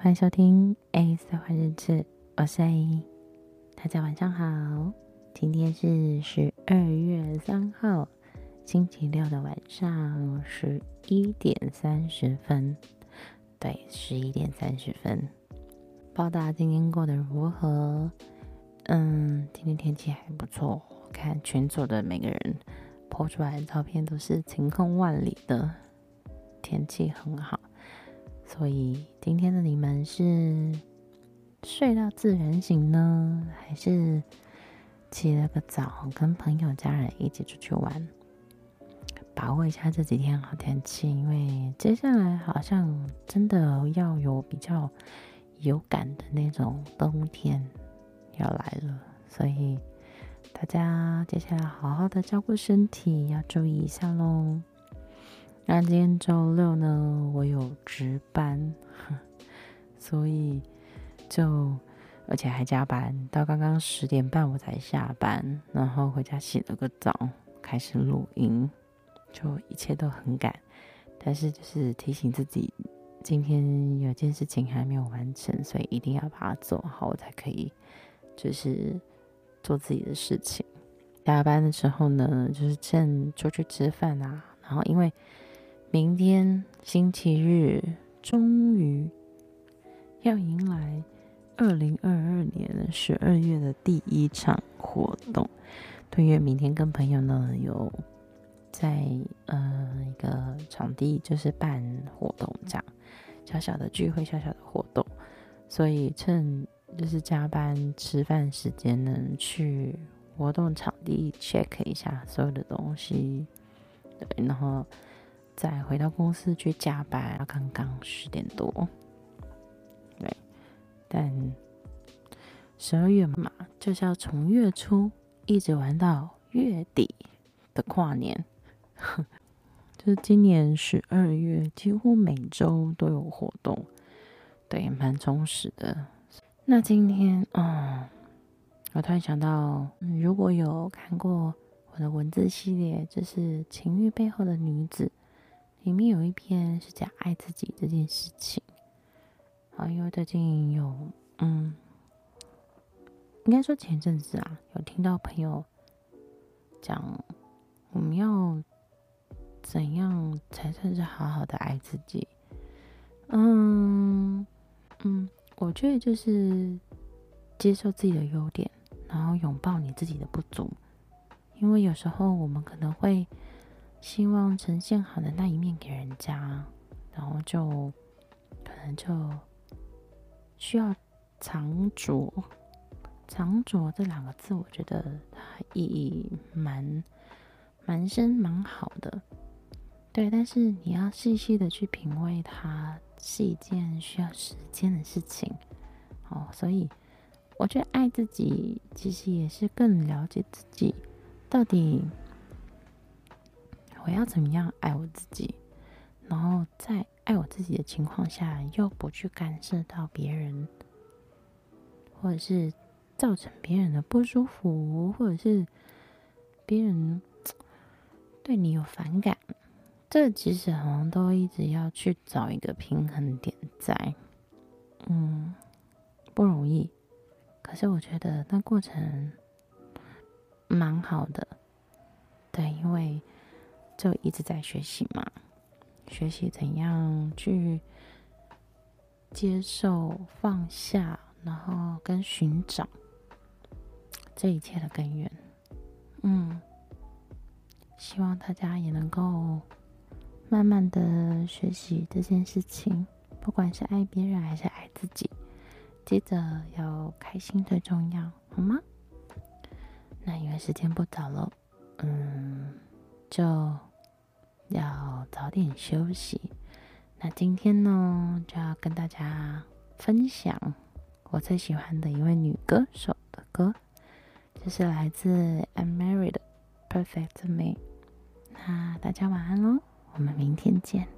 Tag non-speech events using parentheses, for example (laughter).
欢迎收听 A 色环日志，我是 A，大家晚上好。今天是十二月三号，星期六的晚上十一点三十分。对，十一点三十分。不知道今天过得如何？嗯，今天天气还不错，看群组的每个人 po 出来的照片都是晴空万里的。天气很好，所以今天的你们是睡到自然醒呢，还是起了个早，跟朋友家人一起出去玩？把握一下这几天好天气，因为接下来好像真的要有比较有感的那种冬天要来了，所以大家接下来好好的照顾身体，要注意一下喽。那今天周六呢，我有值班，(laughs) 所以就而且还加班，到刚刚十点半我才下班，然后回家洗了个澡，开始录音，就一切都很赶，但是就是提醒自己，今天有件事情还没有完成，所以一定要把它做好，我才可以就是做自己的事情。下班的时候呢，就是趁出去吃饭啊，然后因为。明天星期日，终于要迎来二零二二年十二月的第一场活动。对，因为明天跟朋友呢有在呃一个场地，就是办活动这样，小小的聚会，小小的活动，所以趁就是加班吃饭时间呢，去活动场地 check 一下所有的东西，对，然后。再回到公司去加班，刚刚十点多，对，但十二月嘛，就是要从月初一直玩到月底的跨年，(laughs) 就是今年十二月几乎每周都有活动，对，蛮充实的。那今天啊、嗯，我突然想到，如果有看过我的文字系列，就是情欲背后的女子。里面有一篇是讲爱自己这件事情，啊，因为最近有，嗯，应该说前阵子啊，有听到朋友讲，我们要怎样才算是好好的爱自己？嗯嗯，我觉得就是接受自己的优点，然后拥抱你自己的不足，因为有时候我们可能会。希望呈现好的那一面给人家，然后就可能就需要藏拙。藏拙这两个字，我觉得它意义蛮蛮深、蛮好的。对，但是你要细细的去品味它，是一件需要时间的事情。哦，所以我觉得爱自己，其实也是更了解自己到底。我要怎么样爱我自己？然后在爱我自己的情况下，又不去干涉到别人，或者是造成别人的不舒服，或者是别人 (tsk) 对你有反感，这其实好像都一直要去找一个平衡点在，嗯，不容易。可是我觉得那过程蛮好的，对，因为。就一直在学习嘛，学习怎样去接受、放下，然后跟寻找这一切的根源。嗯，希望大家也能够慢慢的学习这件事情，不管是爱别人还是爱自己，记得要开心最重要，好吗？那因为时间不早了，嗯，就。要早点休息。那今天呢，就要跟大家分享我最喜欢的一位女歌手的歌，就是来自 Amary 的《Perfect Me》。那大家晚安喽，我们明天见，